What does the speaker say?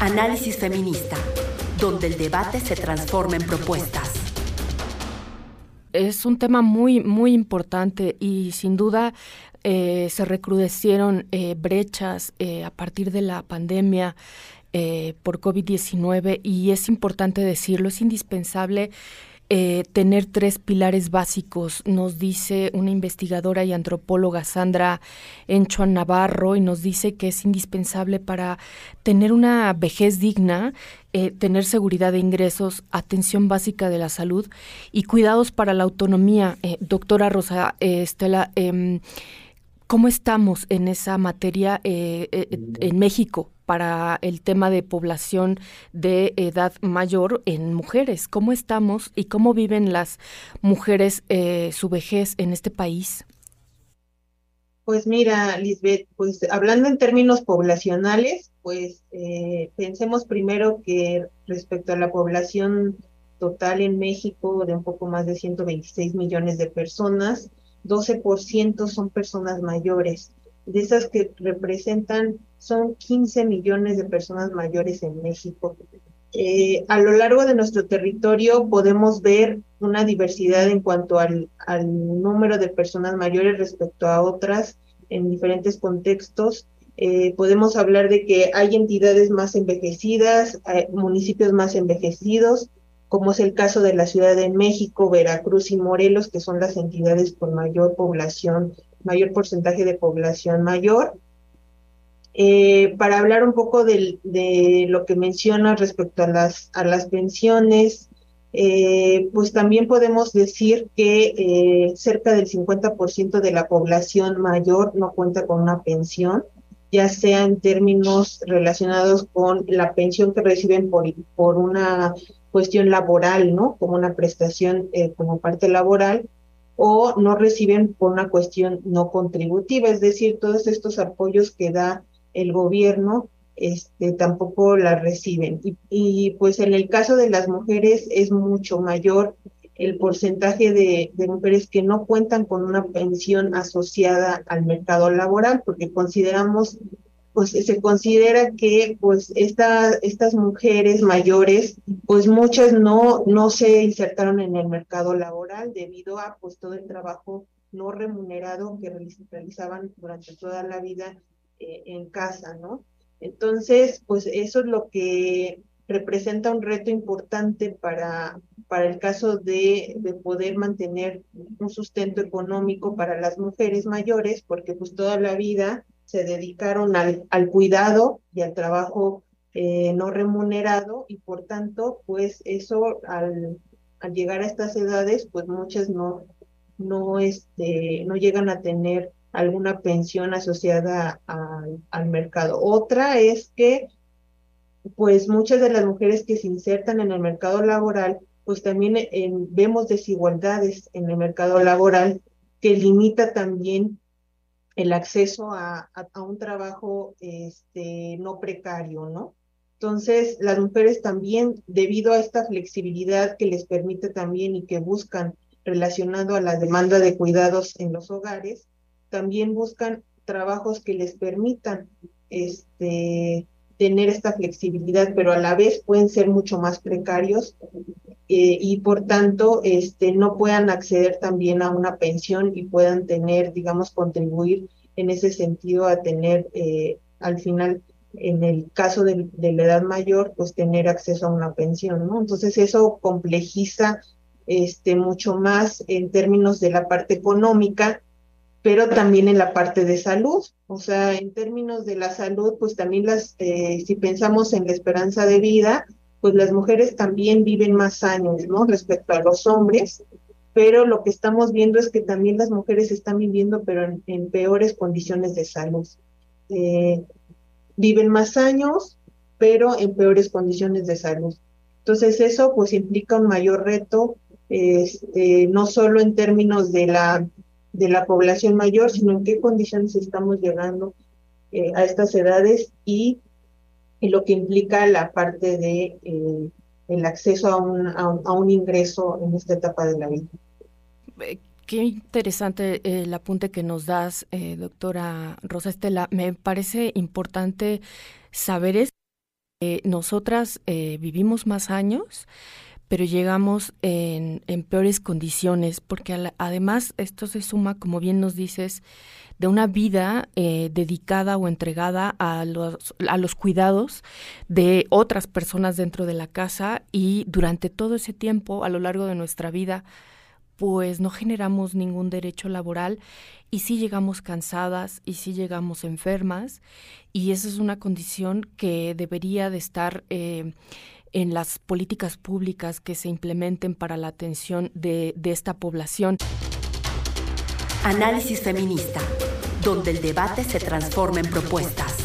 Análisis feminista, donde el debate se transforma en propuestas. Es un tema muy, muy importante y sin duda eh, se recrudecieron eh, brechas eh, a partir de la pandemia por COVID-19 y es importante decirlo, es indispensable eh, tener tres pilares básicos, nos dice una investigadora y antropóloga Sandra Enchuan Navarro, y nos dice que es indispensable para tener una vejez digna, eh, tener seguridad de ingresos, atención básica de la salud y cuidados para la autonomía. Eh, doctora Rosa Estela, em, ¿cómo estamos en esa materia en México? Para el tema de población de edad mayor en mujeres. ¿Cómo estamos y cómo viven las mujeres eh, su vejez en este país? Pues mira, Lisbeth, pues hablando en términos poblacionales, pues eh, pensemos primero que respecto a la población total en México de un poco más de 126 millones de personas, 12% son personas mayores de esas que representan, son 15 millones de personas mayores en México. Eh, a lo largo de nuestro territorio podemos ver una diversidad en cuanto al, número de personas mayores respecto a otras en diferentes contextos. Eh, podemos hablar de que hay entidades más envejecidas, municipios más envejecidos, como es el caso de la Ciudad de México, Veracruz y Morelos, que son las entidades con mayor población mayor porcentaje de población mayor. Eh, para hablar un poco de, lo que menciona respecto a las, pensiones, eh, pues también podemos decir que eh, cerca del 50% de la población mayor no cuenta con una pensión, ya sea en términos relacionados con la pensión que reciben por, por una cuestión laboral, ¿no? Como una prestación como parte laboral, o no reciben por una cuestión no contributiva, es decir, todos estos apoyos que da el gobierno este, tampoco la reciben. Y, pues en el caso de las mujeres es mucho mayor el porcentaje de, de, mujeres que no cuentan con una pensión asociada al mercado laboral, porque consideramos pues se considera que pues esta, estas mujeres mayores, pues muchas no, no se insertaron en el mercado laboral debido a pues todo el trabajo no remunerado que realizaban durante toda la vida eh, en casa, ¿no? Entonces, pues eso es lo que representa un reto importante para, para el caso de, de, poder mantener un sustento económico para las mujeres mayores, porque pues toda la vida se dedicaron al, al cuidado y al trabajo eh, no remunerado y por tanto, pues eso al, al, llegar a estas edades, pues muchas no, no, este, no llegan a tener alguna pensión asociada al mercado. Otra es que, pues muchas de las mujeres que se insertan en el mercado laboral, pues también vemos desigualdades en el mercado laboral que limita también el acceso a, a, un trabajo este, no precario, ¿no? Entonces, las mujeres también, debido a esta flexibilidad que les permite también y que buscan relacionado a la demanda de cuidados en los hogares, también buscan trabajos que les permitan este, tener esta flexibilidad, pero a la vez pueden ser mucho más precarios eh, y por tanto este, no puedan acceder también a una pensión y puedan tener, digamos, contribuir en ese sentido a tener eh, al final, en el caso de, de, la edad mayor, pues tener acceso a una pensión, ¿no? Entonces eso complejiza este, mucho más en términos de la parte económica, pero también en la parte de salud. O sea, en términos de la salud, pues también las, eh, si pensamos en la esperanza de vida, pues las mujeres también viven más años, ¿no? Respecto a los hombres, pero lo que estamos viendo es que también las mujeres están viviendo, pero en, peores condiciones de salud. Eh, viven más años, pero en peores condiciones de salud. Entonces eso pues implica un mayor reto, este, no solo en términos de la, de la población mayor, sino en qué condiciones estamos llegando eh, a estas edades y y lo que implica la parte de eh, el acceso a un, a un, ingreso en esta etapa de la vida. Eh, qué interesante eh, el apunte que nos das, doctora Rosa Estela. Me parece importante saber Eh, nosotras eh, vivimos más años, pero llegamos en, peores condiciones, porque además esto se suma, como bien nos dices, de una vida eh, dedicada o entregada a los, a los cuidados de otras personas dentro de la casa y durante todo ese tiempo, a lo largo de nuestra vida, pues no generamos ningún derecho laboral y sí llegamos cansadas y sí llegamos enfermas y esa es una condición que debería de estar eh, en las políticas públicas que se implementen para la atención de, de esta población. Análisis feminista, donde el debate se transforma en propuestas.